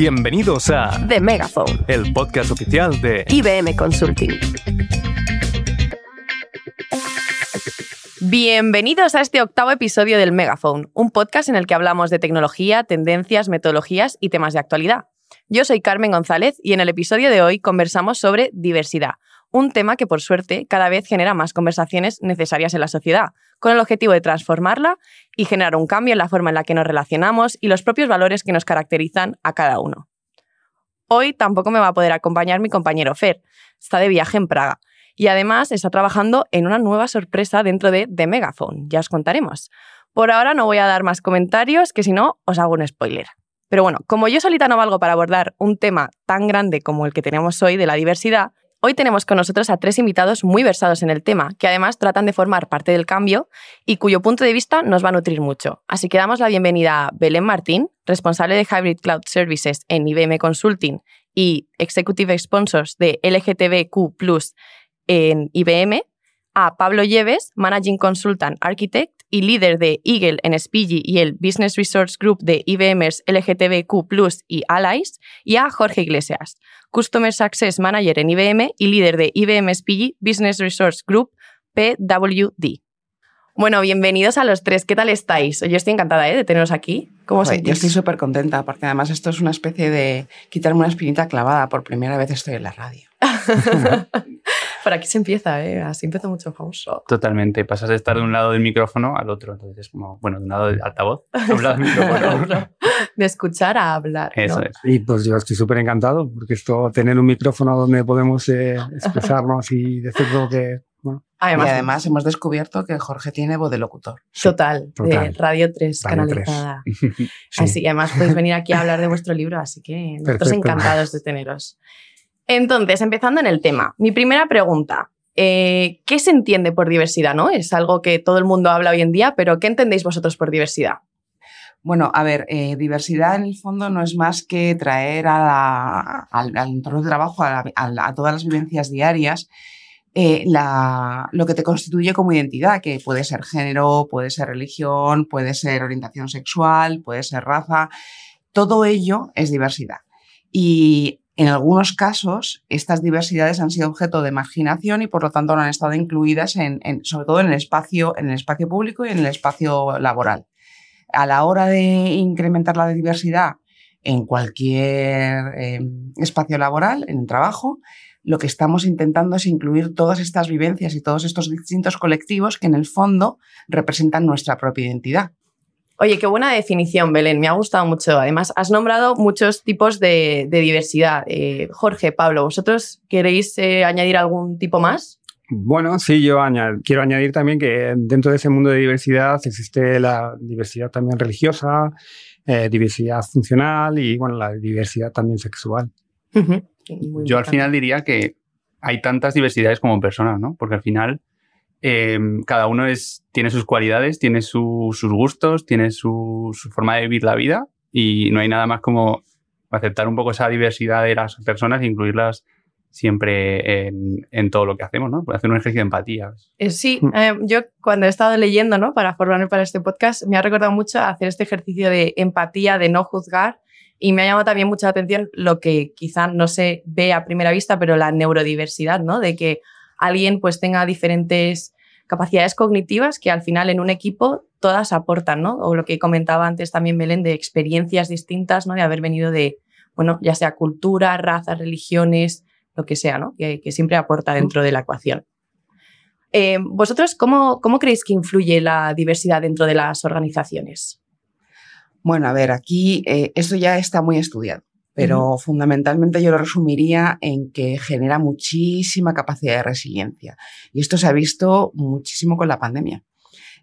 Bienvenidos a The Megaphone, el podcast oficial de IBM Consulting. Bienvenidos a este octavo episodio del Megaphone, un podcast en el que hablamos de tecnología, tendencias, metodologías y temas de actualidad. Yo soy Carmen González y en el episodio de hoy conversamos sobre diversidad, un tema que por suerte cada vez genera más conversaciones necesarias en la sociedad, con el objetivo de transformarla y generar un cambio en la forma en la que nos relacionamos y los propios valores que nos caracterizan a cada uno. Hoy tampoco me va a poder acompañar mi compañero Fer, está de viaje en Praga y además está trabajando en una nueva sorpresa dentro de The Megaphone, ya os contaremos. Por ahora no voy a dar más comentarios, que si no os hago un spoiler. Pero bueno, como yo solita no valgo para abordar un tema tan grande como el que tenemos hoy de la diversidad, Hoy tenemos con nosotros a tres invitados muy versados en el tema, que además tratan de formar parte del cambio y cuyo punto de vista nos va a nutrir mucho. Así que damos la bienvenida a Belén Martín, responsable de Hybrid Cloud Services en IBM Consulting y Executive Sponsors de LGTBQ en IBM, a Pablo Lleves, Managing Consultant Architect y líder de Eagle en Spigi y el Business Resource Group de IBMers LGTBQ y Allies, y a Jorge Iglesias, Customer Success Manager en IBM y líder de IBM Spigi Business Resource Group PWD. Bueno, bienvenidos a los tres. ¿Qué tal estáis? Yo estoy encantada ¿eh? de teneros aquí. ¿Cómo Yo estoy súper contenta porque además esto es una especie de quitarme una espinita clavada. Por primera vez estoy en la radio. Por aquí se empieza, ¿eh? Así empieza mucho famoso. Totalmente. Pasas de estar de un lado del micrófono al otro. Entonces, es como, bueno, de un lado del altavoz a un lado del micrófono. de escuchar a hablar. Eso es. Y pues yo estoy súper encantado porque esto, tener un micrófono donde podemos eh, expresarnos y decir lo que. Bueno. Además, y además hemos descubierto que Jorge tiene voz de locutor. Total, de Radio 3 canalizada. Así, además podéis venir aquí a hablar de vuestro libro, así que nosotros encantados de teneros. Entonces, empezando en el tema, mi primera pregunta. Eh, ¿Qué se entiende por diversidad? ¿no? Es algo que todo el mundo habla hoy en día, pero ¿qué entendéis vosotros por diversidad? Bueno, a ver, eh, diversidad en el fondo no es más que traer al, entorno de trabajo, a, todas las vivencias diarias, eh, lo que te constituye como identidad, que puede ser género, puede ser religión, puede ser orientación sexual, puede ser raza. Todo ello es diversidad. Y en algunos casos, estas diversidades han sido objeto de marginación y por lo tanto no han estado incluidas sobre todo en el, espacio, en el espacio público y en el espacio laboral. A la hora de incrementar la diversidad en cualquier em, espacio laboral, en el trabajo, lo que estamos intentando es incluir todas estas vivencias y todos estos distintos colectivos que en el fondo representan nuestra propia identidad. Oye, qué buena definición, Belén. Me ha gustado mucho. Además, has nombrado muchos tipos de, diversidad. Eh, Jorge, Pablo, ¿vosotros queréis eh, añadir algún tipo más? Bueno, sí, yo quiero añadir también que dentro de ese mundo de diversidad existe la diversidad también religiosa, eh, diversidad funcional y bueno, la diversidad también sexual. Yo al final diría que hay tantas diversidades como personas, ¿no? Porque al final Em, cada uno es, tiene sus cualidades, tiene sus gustos, tiene su, forma de vivir la vida y no hay nada más como aceptar un poco esa diversidad de las personas e incluirlas siempre en, todo lo que hacemos, ¿no? hacer un ejercicio de empatía. Sí, mm. eh, yo cuando he estado leyendo, ¿no? Para formarme para este podcast, me ha recordado mucho hacer este ejercicio de empatía, de no juzgar y me ha llamado también mucha atención lo que quizá no se ve a primera vista, pero la neurodiversidad, ¿no? De que alguien pues tenga diferentes capacidades cognitivas que al final en un equipo todas aportan, ¿no? O lo que comentaba antes también Belén de experiencias distintas, ¿no? De haber venido de, bueno, ya sea cultura, razas, religiones, lo que sea, ¿no? Que, siempre aporta dentro de la ecuación. Eh, ¿Vosotros cómo, cómo creéis que influye la diversidad dentro de las organizaciones? Bueno, a ver, aquí eh, esto ya está muy estudiado pero fundamentalmente yo lo resumiría en que genera muchísima capacidad de resiliencia. Y esto se ha visto muchísimo con la pandemia.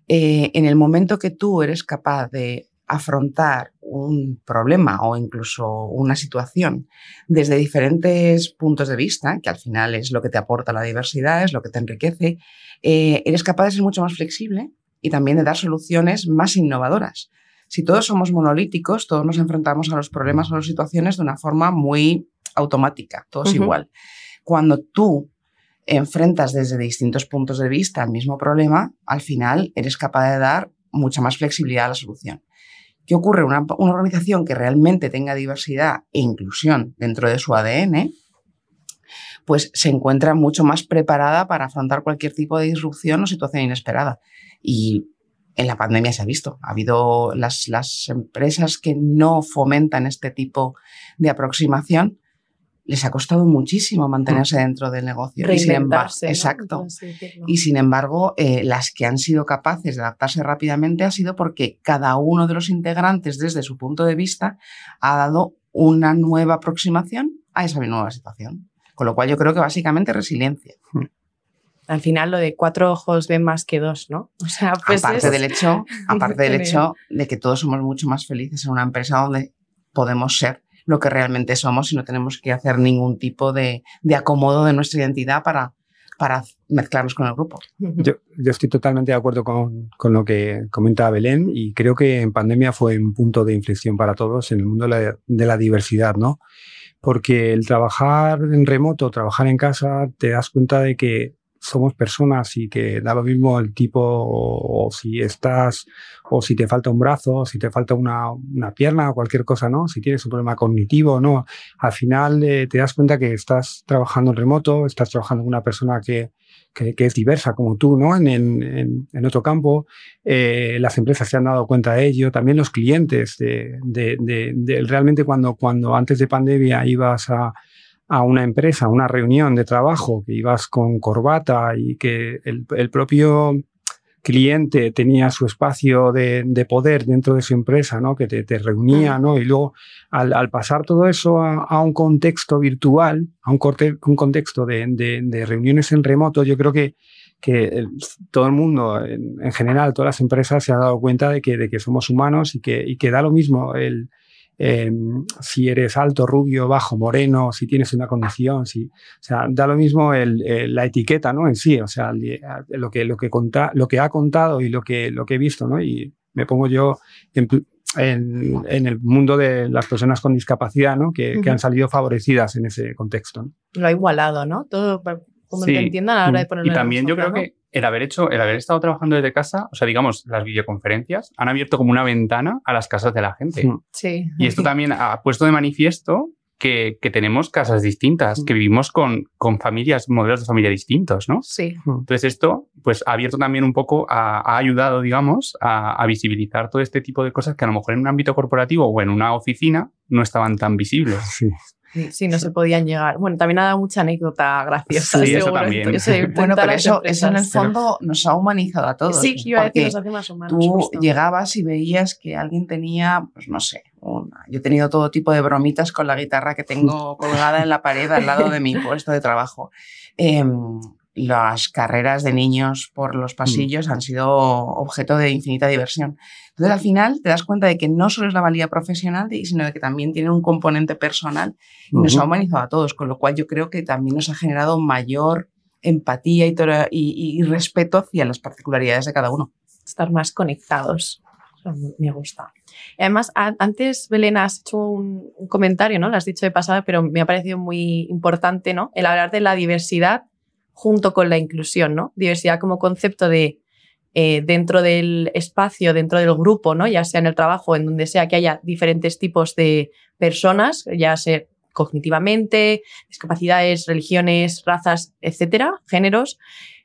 Eh, en el momento que tú eres capaz de afrontar un problema o incluso una situación desde diferentes puntos de vista, que al final es lo que te aporta la diversidad, es lo que te enriquece, eh, eres capaz de ser mucho más flexible y también de dar soluciones más innovadoras. Si todos somos monolíticos, todos nos enfrentamos a los problemas o a las situaciones de una forma muy automática, todos igual. Cuando tú enfrentas desde distintos puntos de vista el mismo problema, al final eres capaz de dar mucha más flexibilidad a la solución. ¿Qué ocurre? Una, una, organización que realmente tenga diversidad e inclusión dentro de su ADN, pues se encuentra mucho más preparada para afrontar cualquier tipo de disrupción o situación inesperada. Y en la pandemia se ha visto. Ha habido las, las empresas que no fomentan este tipo de aproximación, les ha costado muchísimo mantenerse mm. dentro del negocio. Y sin embargo, exacto. Y sin embargo, eh, las que han sido capaces de adaptarse rápidamente ha sido porque cada uno de los integrantes, desde su punto de vista, ha dado una nueva aproximación a esa nueva situación. Con lo cual yo creo que básicamente resiliencia. Al final lo de cuatro ojos ven más que dos, ¿no? O sea, pues aparte del hecho, aparte del hecho de que todos somos mucho más felices en una empresa donde podemos ser lo que realmente somos y no tenemos que hacer ningún tipo de, acomodo de nuestra identidad para, para mezclarnos con el grupo. Yo, estoy totalmente de acuerdo con, lo que comenta Belén y creo que en pandemia fue un punto de inflexión para todos en el mundo de la, de la diversidad, ¿no? Porque el trabajar en remoto, trabajar en casa, te das cuenta de que somos personas y que da lo mismo el tipo o, si estás o si te falta un brazo, o si te falta una, una, pierna o cualquier cosa, ¿no? Si tienes un problema cognitivo, ¿no? Al final eh, te das cuenta que estás trabajando en remoto, estás trabajando con una persona que, que, es diversa como tú, ¿no? En, en, en otro campo. Eh, las empresas se han dado cuenta de ello, también los clientes de, de, de realmente cuando, cuando antes de pandemia ibas a a una empresa, a una reunión de trabajo, que ibas con corbata y que el, propio cliente tenía su espacio de, de, poder dentro de su empresa, ¿no? que te, te reunía, ¿no? y luego al, pasar todo eso a, un contexto virtual, a un, contexto de, reuniones en remoto, yo creo que, que todo el mundo, en, en, general, todas las empresas se ha dado cuenta de que, de que somos humanos y que, y que da lo mismo el, eh, si eres alto, rubio, bajo, moreno, si tienes una condición, si, o sea, da lo mismo el, la etiqueta, ¿no? En sí, o sea, lo que, lo que, conta, lo que ha contado y lo que, lo que he visto, ¿no? Y me pongo yo en, en, en el mundo de las personas con discapacidad, ¿no? Que, uh -huh. que han salido favorecidas en ese contexto. ¿no? Lo ha igualado, ¿no? Todo como sí. que entiendan a la hora de ponerlo Y también yo creo que el haber hecho, el haber estado trabajando desde casa, o sea, digamos, las videoconferencias han abierto como una ventana a las casas de la gente. Sí. Y esto también ha puesto de manifiesto que, que tenemos casas distintas, que vivimos con, con, familias, modelos de familia distintos, ¿no? Sí. Entonces esto, pues, ha abierto también un poco, a, ha ayudado, digamos, a, a, visibilizar todo este tipo de cosas que a lo mejor en un ámbito corporativo o en una oficina no estaban tan visibles. Sí. Sí, no se podían llegar. Bueno, también ha dado mucha anécdota graciosa. Sí, eso también. bueno, pero eso, eso, en el fondo nos ha humanizado a todos. Sí, iba a decir, nos hace más humanos. Tú justo. llegabas y veías que alguien tenía, pues no sé, una. yo he tenido todo tipo de bromitas con la guitarra que tengo colgada en la pared al lado de mi puesto de trabajo. Eh, las carreras de niños por los pasillos mm. han sido objeto de infinita diversión. Entonces, al final te das cuenta de que no solo es la valía profesional, sino de que también tiene un componente personal y uh -huh. nos ha humanizado a todos, con lo cual yo creo que también nos ha generado mayor empatía y, y, y respeto hacia las particularidades de cada uno. Estar más conectados. Me gusta. Y además, antes, Belén, has hecho un, un, comentario, ¿no? Lo has dicho de pasada, pero me ha parecido muy importante, ¿no? El hablar de la diversidad junto con la inclusión, ¿no? Diversidad como concepto de eh, dentro del espacio, dentro del grupo, ¿no? Ya sea en el trabajo, en donde sea que haya diferentes tipos de personas, ya sea cognitivamente, discapacidades, religiones, razas, etcétera, géneros,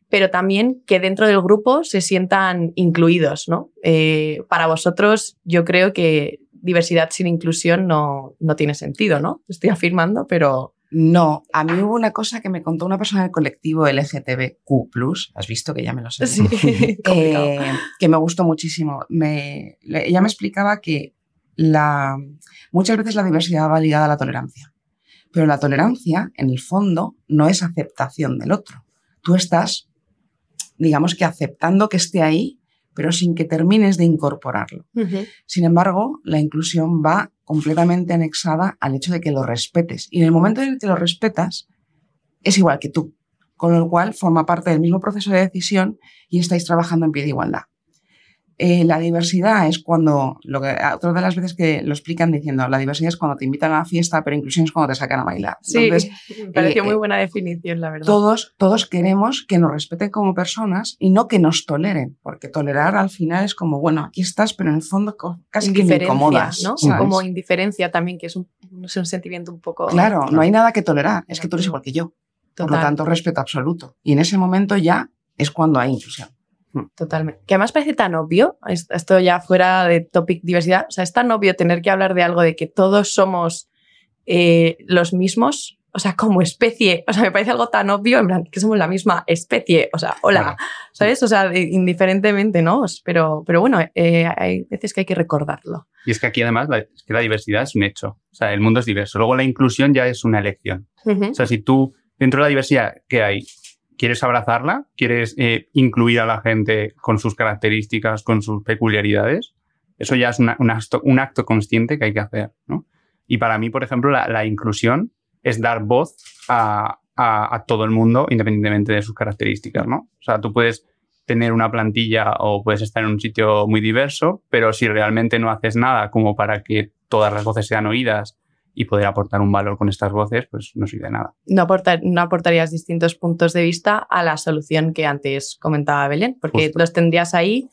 pero también que dentro del grupo se sientan incluidos, ¿no? Eh, para vosotros, yo creo que diversidad sin inclusión no, no tiene sentido, ¿no? Estoy afirmando, pero no, a mí hubo una cosa que me contó una persona del colectivo LGTBQ, has visto que ya me lo sé. Sí, eh, que me gustó muchísimo. Me, ella me explicaba que la, muchas veces la diversidad va ligada a la tolerancia. Pero la tolerancia, en el fondo, no es aceptación del otro. Tú estás, digamos que aceptando que esté ahí, pero sin que termines de incorporarlo. Uh -huh. Sin embargo, la inclusión va completamente anexada al hecho de que lo respetes. Y en el momento en el que lo respetas, es igual que tú, con lo cual forma parte del mismo proceso de decisión y estáis trabajando en pie de igualdad. Eh, la diversidad es cuando, lo que, otra de las veces que lo explican diciendo, la diversidad es cuando te invitan a la fiesta, pero inclusión es cuando te sacan a bailar. Sí, me pareció muy buena definición, la verdad. Todos, todos queremos que nos respeten como personas y no que nos toleren, porque tolerar al final es como, bueno, aquí estás, pero en el fondo casi que me incomodas. ¿no? Como indiferencia también, que es un, un sentimiento un poco... Claro, no hay nada que tolerar, es que tú eres igual que yo. Por lo tanto, respeto absoluto. Y en ese momento ya es cuando hay inclusión. Hmm. Totalmente. Que además parece tan obvio, esto ya fuera de topic diversidad, o sea, es tan obvio tener que hablar de algo de que todos somos eh, los mismos, o sea, como especie, o sea, me parece algo tan obvio, en plan, que somos la misma especie, o sea, hola, ¿sabes? O sea, indiferentemente, ¿no? Pero, pero bueno, eh, hay veces que hay que recordarlo. Y es que aquí además la, es que la diversidad es un hecho, o sea, el mundo es diverso, luego la inclusión ya es una elección. O sea, si tú, dentro de la diversidad que hay, quieres abrazarla, quieres eh, incluir a la gente con sus características, con sus peculiaridades, eso ya es un, acto, consciente que hay que hacer. ¿no? Y para mí, por ejemplo, la, inclusión es dar voz a, todo el mundo independientemente de sus características. ¿no? O sea, tú puedes tener una plantilla o puedes estar en un sitio muy diverso, pero si realmente no haces nada como para que todas las voces sean oídas y poder aportar un valor con estas voces, pues no sirve de nada. No, no aportarías distintos puntos de vista a la solución que antes comentaba Belén, porque los tendrías ahí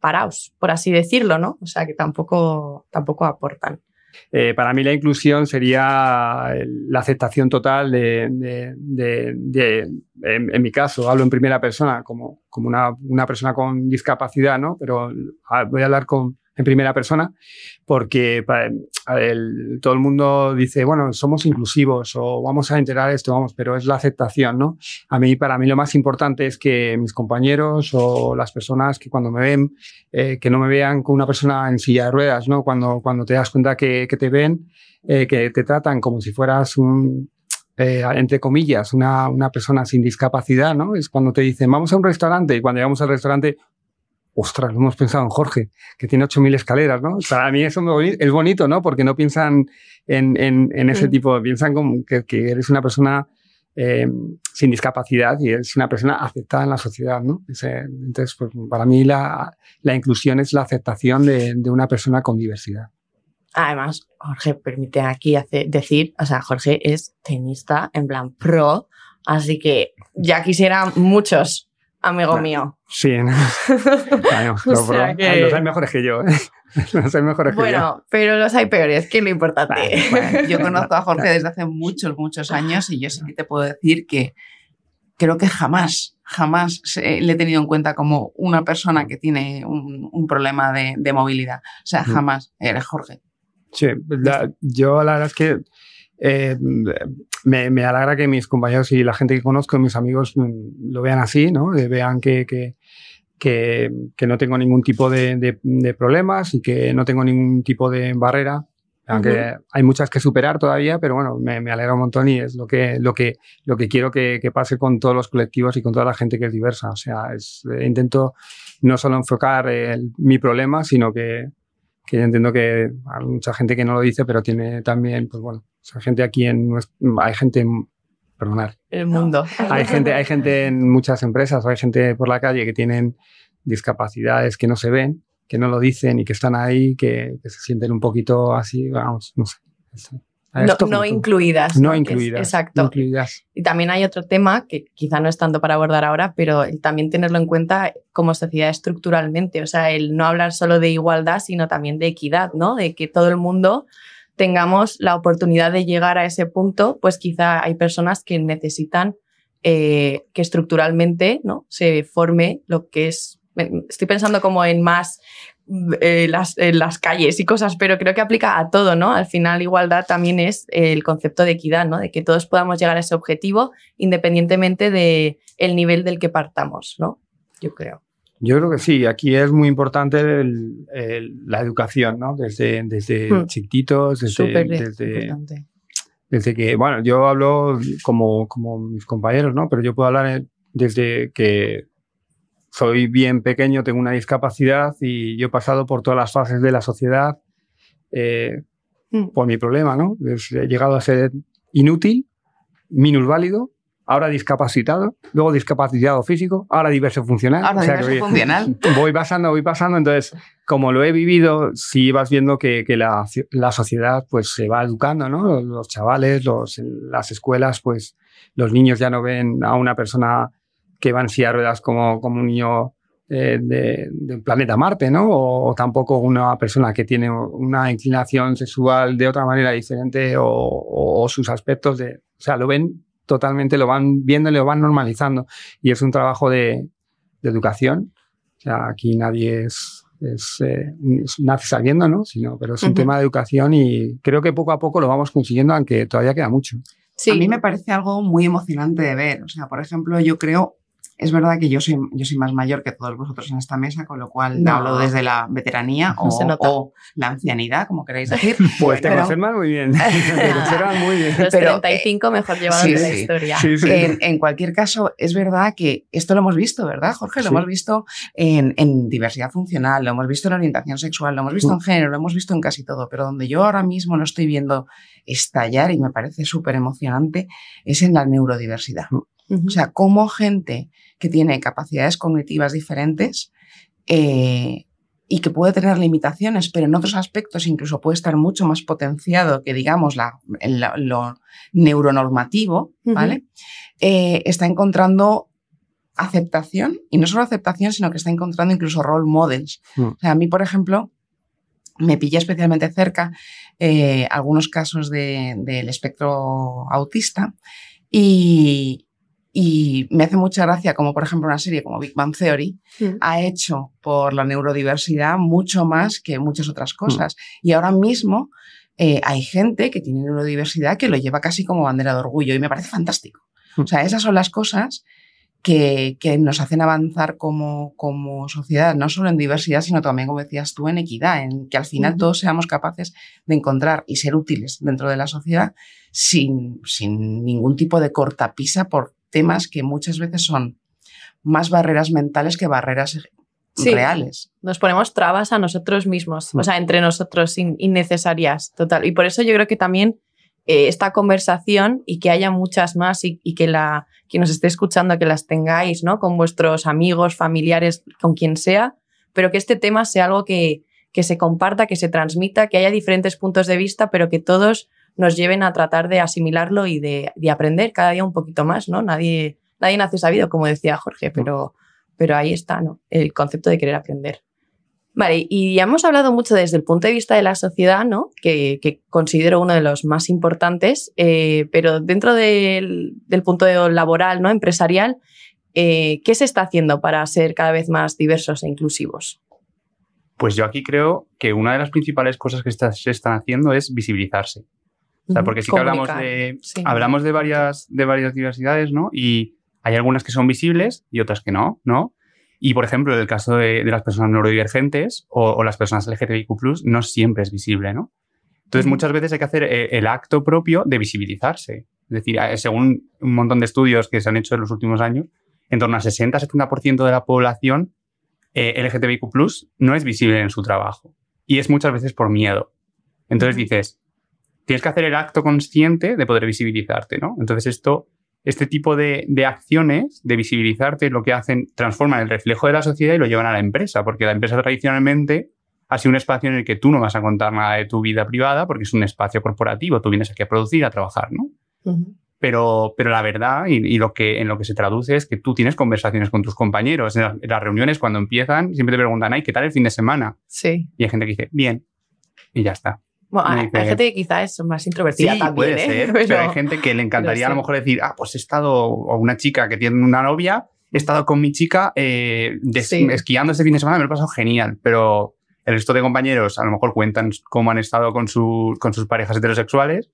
parados, por así decirlo, ¿no? O sea que tampoco, tampoco aportan. Eh, para mí la inclusión sería la aceptación total de, en, mi caso, hablo en primera persona, como, como una, una persona con discapacidad, ¿no? Pero ah, voy a hablar con, en primera persona, porque todo el mundo dice, bueno, somos inclusivos o vamos a integrar esto, vamos, pero es la aceptación, ¿no? A mí, para mí lo más importante es que mis compañeros o las personas que cuando me ven, eh, que no me vean como una persona en silla de ruedas, ¿no? Cuando, cuando te das cuenta que, te ven, eh, que te tratan como si fueras un, eh, entre comillas, una, una, persona sin discapacidad, ¿no? Es cuando te dicen, vamos a un restaurante y cuando llegamos al restaurante, ostras, lo hemos pensado en Jorge, que tiene 8.000 escaleras, ¿no? Para mí eso es bonito, ¿no? Porque no piensan en, en, ese tipo, piensan como que, eres una persona eh, sin discapacidad y eres una persona aceptada en la sociedad, ¿no? entonces, pues, para mí la, la, inclusión es la aceptación de, de, una persona con diversidad. Además, Jorge, permite aquí decir, o sea, Jorge es tenista en plan pro, así que ya quisieran muchos amigo mío. Sí, no. los hay mejores que yo. ¿eh? Los hay mejores bueno, que yo. Bueno, pero los hay peores, que es lo importante. yo conozco a Jorge desde hace muchos, muchos años y yo sí que te puedo decir que creo que jamás, jamás le he tenido en cuenta como una persona que tiene un, problema de, movilidad. O sea, jamás. Eres Jorge. Sí, yo la verdad es que eh, me, me, alegra que mis compañeros y la gente que conozco, mis amigos, mm, lo vean así, ¿no? vean que, que, que, no tengo ningún tipo de, de, problemas y que no tengo ningún tipo de barrera. Aunque hay muchas que superar todavía, pero bueno, me, me, alegra un montón y es lo que, lo que, lo que quiero que, que, pase con todos los colectivos y con toda la gente que es diversa. O sea, es, eh, intento no solo enfocar mi problema, sino que, que yo entiendo que hay mucha gente que no lo dice, pero tiene también, pues bueno, hay gente aquí en, hay gente, perdonar. El mundo. Hay gente, hay gente en muchas empresas, hay gente por la calle que tienen discapacidades que no se ven, que no lo dicen y que están ahí, que, que se sienten un poquito así, vamos, no sé. No, incluidas. No, incluidas. exacto. Y también hay otro tema que quizá no es tanto para abordar ahora, pero también tenerlo en cuenta como sociedad estructuralmente. O sea, el no hablar solo de igualdad, sino también de equidad, ¿no? De que todo el mundo tengamos la oportunidad de llegar a ese punto, pues quizá hay personas que necesitan eh, que estructuralmente ¿no? se forme lo que es. Estoy pensando como en más eh, las, las, calles y cosas, pero creo que aplica a todo, ¿no? Al final, igualdad también es el concepto de equidad, ¿no? De que todos podamos llegar a ese objetivo independientemente del el nivel del que partamos, ¿no? Yo creo. Yo creo que sí, aquí es muy importante la educación, ¿no? Desde, desde hmm. chiquititos, desde, desde, desde, que, bueno, yo hablo como, como mis compañeros, ¿no? Pero yo puedo hablar desde que soy bien pequeño, tengo una discapacidad y yo he pasado por todas las fases de la sociedad eh, mm. por mi problema, ¿no? He llegado a ser inútil, minusválido ahora discapacitado, luego discapacitado físico, ahora diverso funcional. Ahora O sea que diverso voy- funcional. Voy pasando, voy pasando, entonces, como lo he vivido, sí vas viendo que, que la, la sociedad pues se va educando, ¿no? Los, chavales, los, las escuelas, pues los niños ya no ven a una persona que va en silla de ruedas como, como un niño eh, de- del planeta Marte, ¿no? O, o tampoco una persona que tiene una inclinación sexual de otra manera diferente o, o- o sus aspectos de... O sea, lo ven totalmente, lo van viendo y lo van normalizando. Y es un trabajo de, de educación. O sea, aquí nadie es, es, eh, es- nace sabiendo, ¿no? Sino, pero es un Ujú. tema de educación y creo que poco a poco lo vamos consiguiendo, aunque todavía queda mucho. Sí. A mí me parece algo muy emocionante de ver. O sea, por ejemplo, yo creo, es verdad que yo soy, yo soy más mayor que todos vosotros en esta mesa, con lo cual No. hablo desde la veteranía No se o, nota. o la ancianidad, como queráis decir. Pues te Pero- conservan muy bien. te conservan muy bien. Los pero, 35 mejor llevados sí, de la sí. historia. Sí, sí. En, en cualquier caso, es verdad que esto lo hemos visto, ¿verdad, Jorge? Lo Sí. hemos visto en, en diversidad funcional, lo hemos visto en orientación sexual, lo hemos visto Mm. en género, lo hemos visto en casi todo, pero donde yo ahora mismo lo estoy viendo estallar y me parece súper emocionante es en la neurodiversidad. O sea, cómo gente que tiene capacidades cognitivas diferentes eh, y que puede tener limitaciones, pero en otros aspectos incluso puede estar mucho más potenciado que, digamos, la, la- lo neuronormativo. ¿vale? Eh, está encontrando aceptación, y no solo aceptación, sino que está encontrando incluso role models. Mm. O sea, a mí, por ejemplo, me pilla especialmente cerca eh, algunos casos de- del espectro autista y, y me hace mucha gracia como por ejemplo una serie como Big Bang Theory Mm. ha hecho por la neurodiversidad mucho más que muchas otras cosas. Y ahora mismo eh, hay gente que tiene neurodiversidad que lo lleva casi como bandera de orgullo y me parece fantástico. O sea, esas son las cosas que, que nos hacen avanzar como, como sociedad, no solo en diversidad, sino también, como decías tú, en equidad, en que al final todos seamos capaces de encontrar y ser útiles dentro de la sociedad sin, sin ningún tipo de cortapisa por temas que muchas veces son más barreras mentales que barreras Sí. reales. Nos ponemos trabas a nosotros mismos, Mm. o sea, entre nosotros in- innecesarias, total. Y por eso yo creo que también eh, esta conversación y que haya muchas más y, y que la que nos esté escuchando, que las tengáis, ¿no? Con vuestros amigos, familiares, con quien sea, pero que este tema sea algo que, que se comparta, que se transmita, que haya diferentes puntos de vista, pero que todos nos lleven a tratar de asimilarlo y de, de aprender cada día un poquito más, ¿no? Nadie, nadie nace sabido, como decía Jorge, pero, pero ahí está, ¿no? El concepto de querer aprender. Vale, y ya hemos hablado mucho desde el punto de vista de la sociedad, ¿no? Que, que considero uno de los más importantes, eh, pero dentro del, del punto laboral, ¿no? Empresarial, eh, ¿qué se está haciendo para ser cada vez más diversos e inclusivos? Pues yo aquí creo que una de las principales cosas que está- se están haciendo es visibilizarse. O sea, porque sí que hablamos de, sí. hablamos de varias, de varias diversidades, ¿no? Y hay algunas que son visibles y otras que no, ¿no? Y, por ejemplo, en el caso de, de las personas neurodivergentes o, o las personas LGTBIQ+, no siempre es visible, ¿no? Entonces, muchas veces hay que hacer eh, el acto propio de visibilizarse. Es decir, eh, según un montón de estudios que se han hecho en los últimos años, en torno al 60-70% de la población eh, LGTBIQ+, no es visible en su trabajo. Y es muchas veces por miedo. Entonces dices, tienes que hacer el acto consciente de poder visibilizarte, ¿no? Entonces esto, este tipo de, de acciones de visibilizarte lo que hacen, transforman el reflejo de la sociedad y lo llevan a la empresa, porque la empresa tradicionalmente ha sido un espacio en el que tú no vas a contar nada de tu vida privada porque es un espacio corporativo, tú vienes aquí a producir, a trabajar, ¿no? Ujú. Pero, pero la verdad y, y lo que, en lo que se traduce es que tú tienes conversaciones con tus compañeros. En las, en las reuniones, cuando empiezan, siempre te preguntan, ay, ¿qué tal el fin de semana? Sí. Y hay gente que dice, bien. Y ya está. Bueno, hay, hay gente que quizás es más introvertida Sí, también, puede ¿eh? ser, pero, hay gente que le encantaría a lo mejor decir, ah, pues he estado, o una chica que tiene una novia, he estado con mi chica eh, Sí. esquiando este fin de semana, me lo he pasado genial, pero el resto de compañeros a lo mejor cuentan cómo han estado con, su- con sus parejas heterosexuales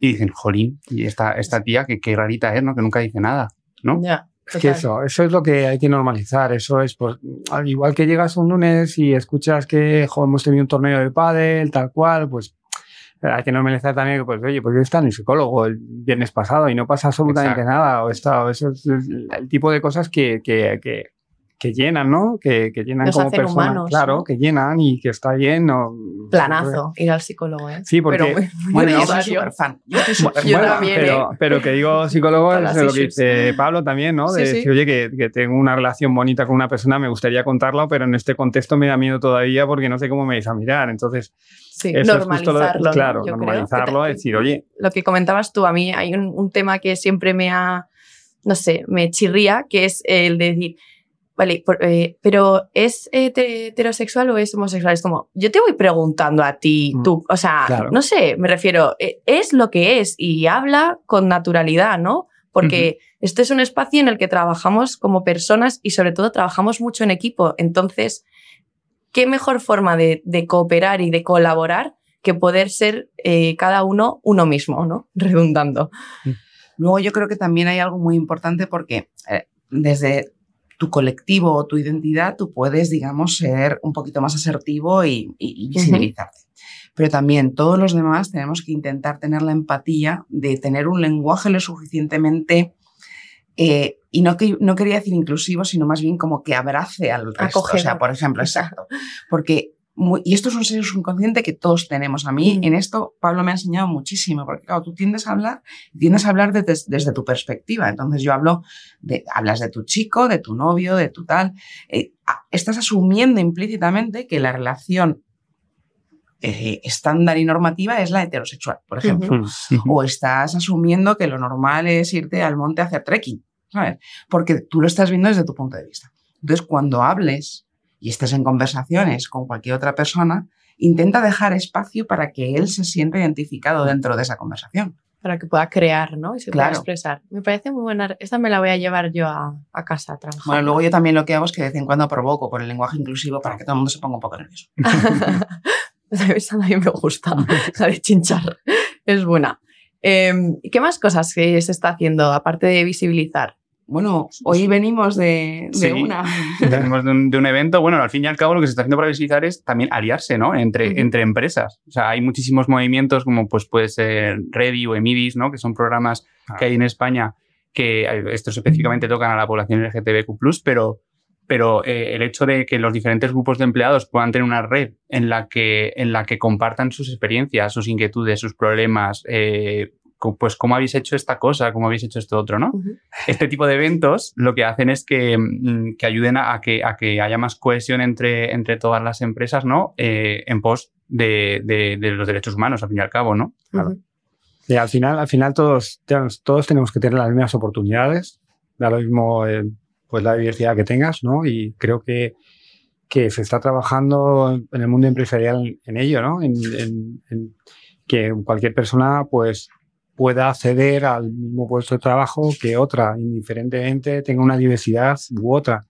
y dicen, jolín, y esta, esta tía, que qué rarita es, ¿no? Que nunca dice nada, ¿no? Ya, Es que eso, eso es lo que hay que normalizar. Eso es, pues, al igual que llegas un lunes y escuchas que jo, hemos tenido un torneo de pádel, tal cual, pues hay que normalizar también que, pues, oye, pues yo estaba en el psicólogo el viernes pasado y no pasa absolutamente Exacto. nada. O está, eso es el, el tipo de cosas que, que, que, que llenan, ¿no? Que, que llenan como personas. claro, que llenan y que está bien. Planazo, ir al psicólogo, ¿eh? Sí, porque. Pero bueno, yo soy súper fan. Yo también, pero, ¿eh? pero que digo psicólogo es lo que dice Pablo también, ¿no? De Sí, sí. decir, oye, que, que tengo una relación bonita con una persona, me gustaría contarlo, pero en este contexto me da miedo todavía porque no sé cómo me vais a mirar. Entonces, Sí, eso es justo lo de- normalizarlo. ¿no? claro, normalizarlo, te- decir, oye, lo que comentabas tú, a mí hay un, un tema que siempre me ha, no sé, me chirría, que es el de decir, vale, por- eh, pero ¿es hete- heterosexual o es homosexual? Es como, yo te voy preguntando a ti, Mm, tú, o sea, claro. no sé, me refiero, eh, es lo que es y habla con naturalidad, ¿no? Porque este es un espacio en el que trabajamos como personas y sobre todo trabajamos mucho en equipo. Entonces, ¿qué mejor forma de, de cooperar y de colaborar que poder ser eh, cada uno uno mismo, ¿no? Redundando. Luego yo creo que también hay algo muy importante porque eh, desde tu colectivo o tu identidad tú puedes, digamos, ser un poquito más asertivo y, y- y visibilizarte. Pero también todos los demás tenemos que intentar tener la empatía de tener un lenguaje lo suficientemente... eh, y no, que, no quería decir inclusivo, sino más bien como que abrace al resto. O sea, por ejemplo, exacto. Porque, muy- y esto es un ser subconsciente que todos tenemos. A mí, Mm. en esto, Pablo me ha enseñado muchísimo, porque claro, tú tiendes a hablar tiendes a hablar de- des- desde tu perspectiva. Entonces yo hablo de, hablas de tu chico, de tu novio, de tu tal. Eh, estás asumiendo implícitamente que la relación eh, estándar y normativa es la heterosexual, por ejemplo. O estás asumiendo que lo normal es irte al monte a hacer trekking, ¿sabes? Porque tú lo estás viendo desde tu punto de vista. Entonces, cuando hables y estés en conversaciones con cualquier otra persona, intenta dejar espacio para que él se sienta identificado dentro de esa conversación. Para que pueda crear, ¿no? Y se Claro. pueda expresar. Me parece muy buena. Esta me la voy a llevar yo a, a casa a trabajar. Bueno, luego yo también lo que hago es que de vez en cuando provoco con el lenguaje inclusivo para que todo el mundo se ponga un poco nervioso. Esa también me gusta, la de chinchar. Es buena. Eh, ¿Qué más cosas que se está haciendo, aparte de visibilizar? Bueno, hoy venimos de, de Sí. una. Venimos de un, de un evento, bueno, al fin y al cabo lo que se está haciendo para visibilizar es también aliarse, ¿no? Entre, entre empresas. O sea, hay muchísimos movimientos como pues puede ser Ready o Emidis, ¿no? Que son programas que hay en España que eh, estos específicamente tocan a la población LGTBQ+, pero, pero eh, el hecho de que los diferentes grupos de empleados puedan tener una red en la que, en la que compartan sus experiencias, sus inquietudes, sus problemas, eh, pues cómo habéis hecho esta cosa, cómo habéis hecho esto otro, ¿no? este tipo de eventos lo que hacen es que, mm, que ayuden a, a que, a que haya más cohesión entre, entre todas las empresas, ¿no? Eh, en pos de, de- de los derechos humanos, al fin y al cabo, ¿no? Claro. Y al final, al final todos, tenemos- todos tenemos que tener las mismas oportunidades, da lo mismo eh, pues la diversidad que tengas, ¿no? Y creo que, que se está trabajando en el mundo empresarial en ello, ¿no? En, en- en que cualquier persona pues pueda acceder al mismo puesto de trabajo que otra, indiferentemente tenga una diversidad u otra.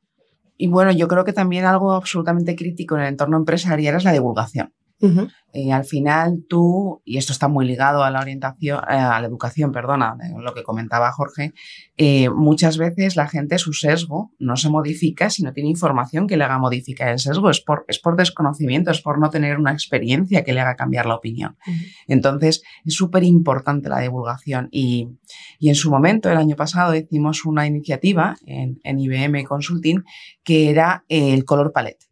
Y bueno, yo creo que también algo absolutamente crítico en el entorno empresarial es la divulgación. Eh, al final tú, y esto está muy ligado a la orientación, eh, a la educación, perdona, de lo que comentaba Jorge, eh, muchas veces la gente, su sesgo no se modifica si no tiene información que le haga modificar el sesgo. Es por, es por desconocimiento, es por no tener una experiencia que le haga cambiar la opinión. Entonces, es súper importante la divulgación. Y, y en su momento, el año pasado, hicimos una iniciativa en, en IBM Consulting que era el color palette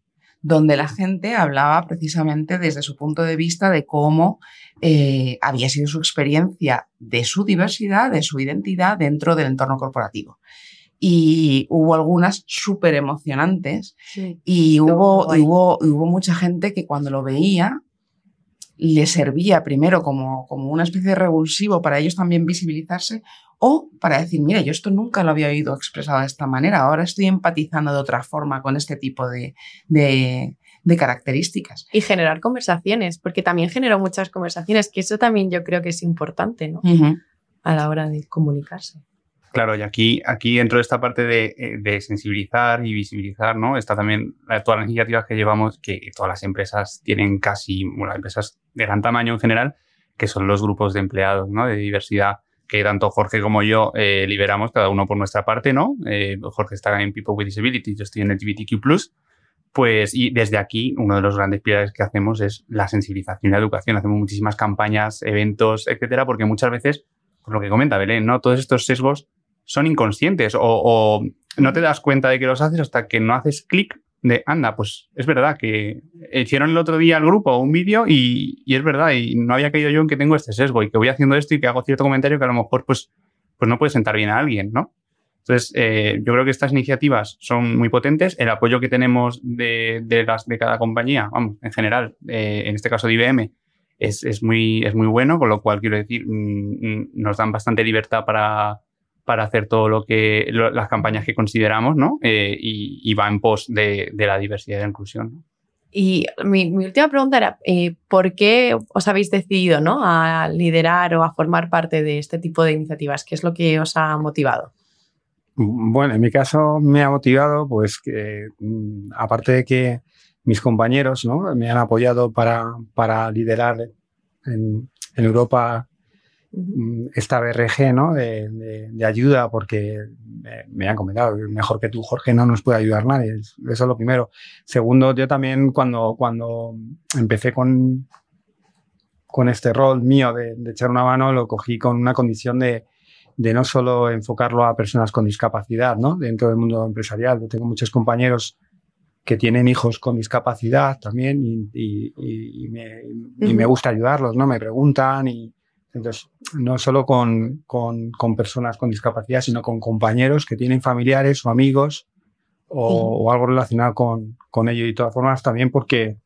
donde la gente hablaba precisamente desde su punto de vista de cómo eh, había sido su experiencia de su diversidad, de su identidad dentro del entorno corporativo. Y hubo algunas súper emocionantes Sí. y hubo, hubo, hubo mucha gente que cuando lo veía le servía primero como, como una especie de revulsivo para ellos también visibilizarse o para decir, mira, yo esto nunca lo había oído expresado de esta manera, ahora estoy empatizando de otra forma con este tipo de, de, de características. Y generar conversaciones, porque también generó muchas conversaciones, que eso también yo creo que es importante, ¿no? A la hora de comunicarse. Claro, y aquí, aquí dentro de esta parte de, eh, de sensibilizar y visibilizar, ¿no? Está también la- todas las iniciativas que llevamos, que todas las empresas tienen casi, bueno, empresas de gran tamaño en general, que son los grupos de empleados, ¿no? De diversidad, que tanto Jorge como yo eh, liberamos, cada uno por nuestra parte, ¿no? Eh, Jorge está en People with Disabilities, yo estoy en LGBTQ+, pues, y desde aquí, uno de los grandes pilares que hacemos es la sensibilización y la educación. Hacemos muchísimas campañas, eventos, etcétera, porque muchas veces, por lo que comenta Belén, ¿no? Todos estos sesgos son inconscientes o, o, no te das cuenta de que los haces hasta que no haces clic de, anda, pues es verdad que hicieron el otro día al grupo un vídeo y, y, es verdad, y no había caído yo en que tengo este sesgo y que voy haciendo esto y que hago cierto comentario que a lo mejor pues, pues no puede sentar bien a alguien, ¿no? Entonces, eh, yo creo que estas iniciativas son muy potentes. El apoyo que tenemos de, de las, de cada compañía, vamos, en general, eh, en este caso de IBM, es, es, muy, es muy bueno, con lo cual quiero decir, mm, mm, nos dan bastante libertad para, para hacer todo lo que, las campañas que consideramos, ¿no? Eh, y, y, va en pos de, de, la diversidad y la inclusión. ¿no? Y mi, mi, última pregunta era, eh, ¿por qué os habéis decidido ¿no? a liderar o a formar parte de este tipo de iniciativas? ¿Qué es lo que os ha motivado? Bueno, en mi caso me ha motivado, pues que mm, aparte de que mis compañeros ¿no? me han apoyado para, para liderar en, en Europa esta BRG ¿no? de, de, de ayuda, porque me, me, han comentado, mejor que tú, Jorge, no nos puede ayudar nadie. Eso es lo primero. Segundo, yo también cuando, cuando empecé con, con este rol mío de, de echar una mano, lo cogí con una condición de, no solo enfocarlo a personas con discapacidad, ¿no? Dentro del mundo empresarial. Yo tengo muchos compañeros que tienen hijos con discapacidad también y, y, y, me, y, me, gusta ayudarlos, ¿no? Me preguntan y entonces no solo con, con, con, personas con discapacidad, sino con compañeros que tienen familiares o amigos o, o algo relacionado con, con ello y de todas formas también porque,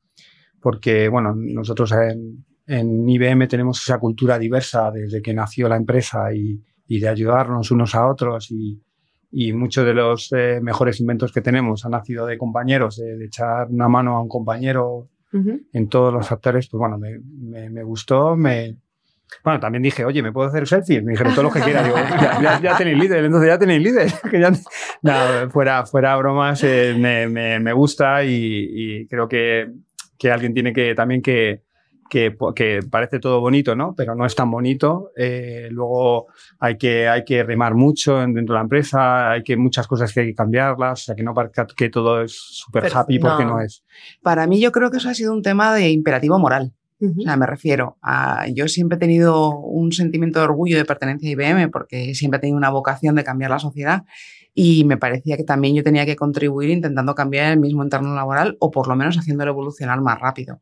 porque bueno, nosotros en, en IBM tenemos esa cultura diversa desde que nació la empresa y, y de ayudarnos unos a otros y, y muchos de los eh, mejores inventos que tenemos han nacido de compañeros, de, de echar una mano a un compañero uh -huh. en todos los factores, pues bueno, me, me, me, gustó, me... Bueno, también dije, oye, ¿me puedo hacer selfies? Me dijeron todo lo que quiera. Digo, ya, ya, ya, tenéis líder, entonces ya tenéis líder. que ya, no, fuera, fuera bromas, eh, me, me, me, gusta y, y creo que, que alguien tiene que también que, que, que, parece todo bonito, ¿no? Pero no es tan bonito. Eh, luego hay que, hay que remar mucho dentro de la empresa, hay que muchas cosas que hay que cambiarlas, o sea, que no parezca que todo es súper happy porque no. no es. Para mí yo creo que eso ha sido un tema de imperativo moral. Uh -huh. O sea, me refiero a. Yo siempre he tenido un sentimiento de orgullo de pertenencia a IBM porque siempre he tenido una vocación de cambiar la sociedad y me parecía que también yo tenía que contribuir intentando cambiar el mismo entorno laboral o por lo menos haciéndolo evolucionar más rápido.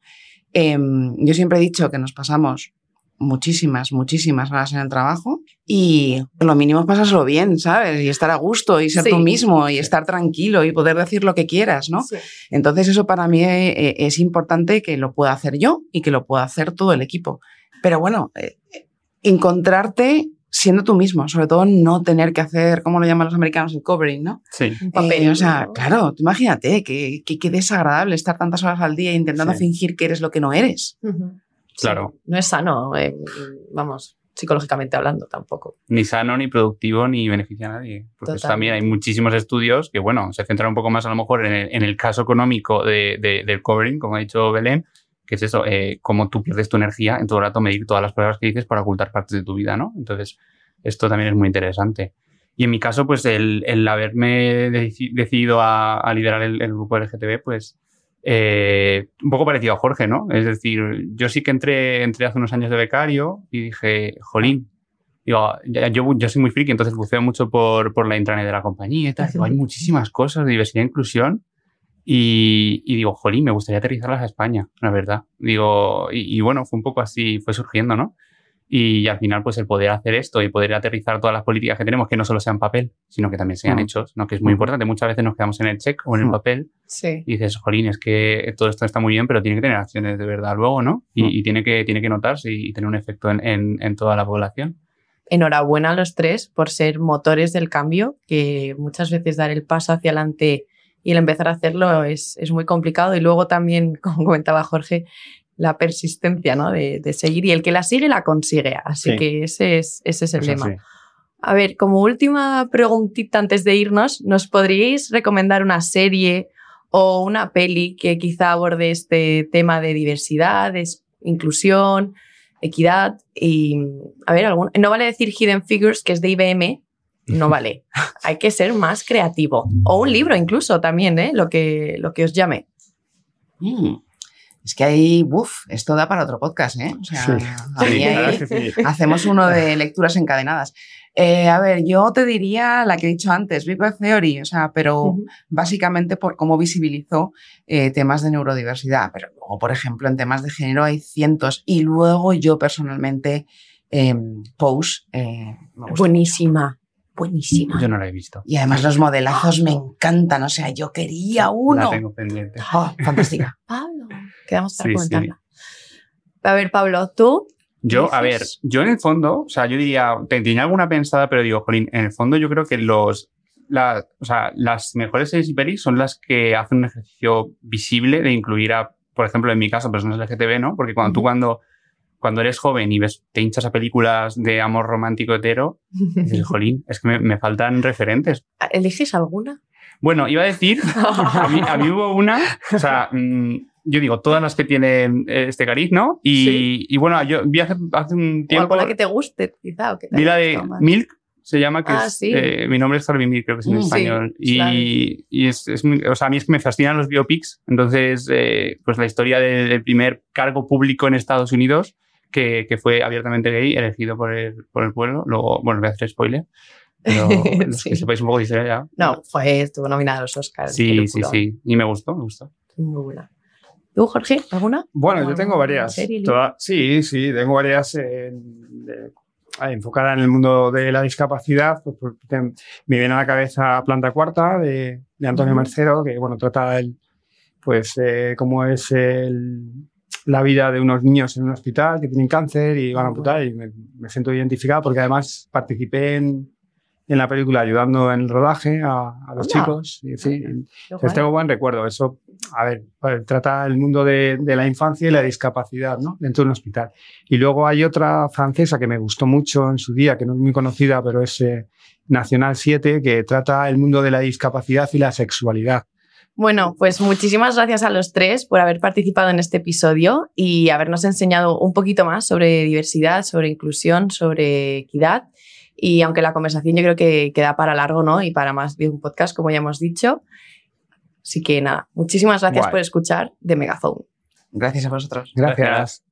Eh, yo siempre he dicho que nos pasamos muchísimas, muchísimas horas en el trabajo y lo mínimo es pasárselo bien, ¿sabes? Y estar a gusto y ser sí. tú mismo y estar tranquilo y poder decir lo que quieras, ¿no? Sí. Entonces eso para mí eh, es importante que lo pueda hacer yo y que lo pueda hacer todo el equipo. Pero bueno, eh, encontrarte siendo tú mismo, sobre todo no tener que hacer, ¿cómo lo llaman los americanos? El covering, ¿no? Sí. Un papel. Eh, o sea, claro, imagínate, que, que, que, desagradable estar tantas horas al día intentando sí. fingir que eres lo que no eres. Uh -huh. Claro. Sí, no es sano, eh, vamos, psicológicamente hablando tampoco. Ni sano, ni productivo, ni beneficia a nadie. Porque también hay muchísimos estudios que, bueno, se centran un poco más a lo mejor en el, en el caso económico de, de, del covering, como ha dicho Belén, que es eso, eh, cómo tú pierdes tu energía en todo el rato medir todas las palabras que dices para ocultar partes de tu vida, ¿no? Entonces, esto también es muy interesante. Y en mi caso, pues el, el haberme deci decidido a, a liderar el, el, grupo LGTB, pues eh, un poco parecido a Jorge, ¿no? Es decir, yo sí que entré, entré hace unos años de becario y dije, jolín, digo, yo, yo soy muy friki, entonces buceo mucho por, por la intranet de la compañía y tal. Digo, hay muchísimas cosas de diversidad e inclusión y, y, digo, jolín, me gustaría aterrizarlas a España, la verdad. Digo, y, y, bueno, fue un poco así, fue surgiendo, ¿no? Y, al final, pues el poder hacer esto y poder aterrizar todas las políticas que tenemos, que no solo sean papel, sino que también sean mm. hechos, ¿no? Que es muy mm. importante. Muchas veces nos quedamos en el check o en el mm. papel sí. y dices, jolín, es que todo esto está muy bien, pero tiene que tener acciones de verdad luego, ¿no? Y, mm. y tiene, que, tiene que notarse y, tener un efecto en, en, en toda la población enhorabuena a los tres por ser motores del cambio, que muchas veces dar el paso hacia adelante y el empezar a hacerlo es, es muy complicado. Y luego también, como comentaba Jorge, la persistencia ¿no? de, de seguir y el que la sigue la consigue. Así sí. que ese es, ese es el lema. Sí. A ver, como última preguntita antes de irnos, ¿nos podríais recomendar una serie o una peli que quizá aborde este tema de diversidad, de inclusión, equidad? Y, a ver, algún, no vale decir Hidden Figures, que es de IBM, no vale. Hay que ser más creativo. O un libro incluso también, ¿eh? lo, que, lo que os llame. Mm. Es que ahí, uff, esto da para otro podcast, ¿eh? O sea, Sí. ahí que sí. hacemos uno de lecturas encadenadas. Eh, a ver, yo te diría la que he dicho antes, Big Bang Theory, o sea, pero básicamente por cómo visibilizó eh, temas de neurodiversidad. Pero luego, por ejemplo, en temas de género hay cientos. Y luego yo personalmente, eh, Pose, eh, me gusta Buenísima, buenísima. Yo no la he visto. y además los modelazos me encantan, o sea, yo quería La uno. tengo pendiente. Oh, fantástica. Pablo, quedamos para Sí, comentarla. A ver, Pablo, tú. Yo, a ver, yo en el fondo, o sea, yo diría, te- tenía alguna pensada, pero digo, Jolín, en el fondo yo creo que los, la- o sea, las mejores series y pelis son las que hacen un ejercicio visible de incluir a, por ejemplo, en mi caso, personas LGTB, ¿no? Porque cuando tú cuando, cuando eres joven y ves, te hinchas a películas de amor romántico hetero, dices, Jolín, es que me, me faltan referentes. ¿Eliges alguna? Bueno, iba a decir, a mí, a mí hubo una, o sea, mm, yo digo, todas las que tienen eh, este cariz, ¿no? Y, Sí. y bueno, yo vi hace, hace un ¿O tiempo, alguna que te guste, quizá? O que te vi la de? Milk, se llama, que Ah, es, sí. eh, mi nombre es Harvey Milk, creo que es en Mm, sí, español. y claro. y es, es muy- o sea, a mí es que me fascinan los biopics, entonces, eh, pues la historia de- del primer cargo público en Estados Unidos, que, que fue abiertamente gay, elegido por el, por el pueblo, luego, bueno, voy a hacer spoiler, pero los Sí. que sepáis un poco de historia ya. No, fue, estuvo nominada a los Oscars. Sí, sí, sí. Y me gustó, me gustó. Muy buena. ¿Tú, Jorge, alguna? Bueno, ¿Alguna yo tengo varias. serie? Toda- sí, sí, tengo varias eh, de- enfocadas en el mundo de la discapacidad. Pues, pues, te- me viene a la cabeza Planta Cuarta de, de Antonio Ujú. Mercero, que bueno, trata el, pues eh, cómo es el- la vida de unos niños en un hospital que tienen cáncer y van a amputar y me, me siento identificado porque además participé en, en la película ayudando en el rodaje a, a los chicos. Y, sí, entonces tengo buen recuerdo. Eso, a ver, pues, trata el mundo de, de la infancia y la discapacidad, ¿no? Dentro de un hospital. Y luego hay otra francesa que me gustó mucho en su día, que no es muy conocida, pero es eh, Nacional 7, que trata el mundo de la discapacidad y la sexualidad. Bueno, pues muchísimas gracias a los tres por haber participado en este episodio y habernos enseñado un poquito más sobre diversidad, sobre inclusión, sobre equidad. Y aunque la conversación yo creo que queda para largo, ¿no? Y para más de un podcast, como ya hemos dicho. Así que nada, muchísimas gracias Guay. por escuchar de Megaphone. Gracias a vosotros. Gracias.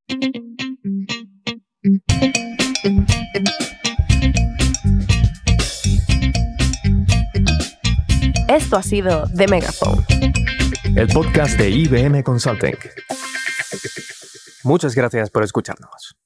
Esto ha sido The Megaphone. El podcast de IBM Consulting. Muchas gracias por escucharnos.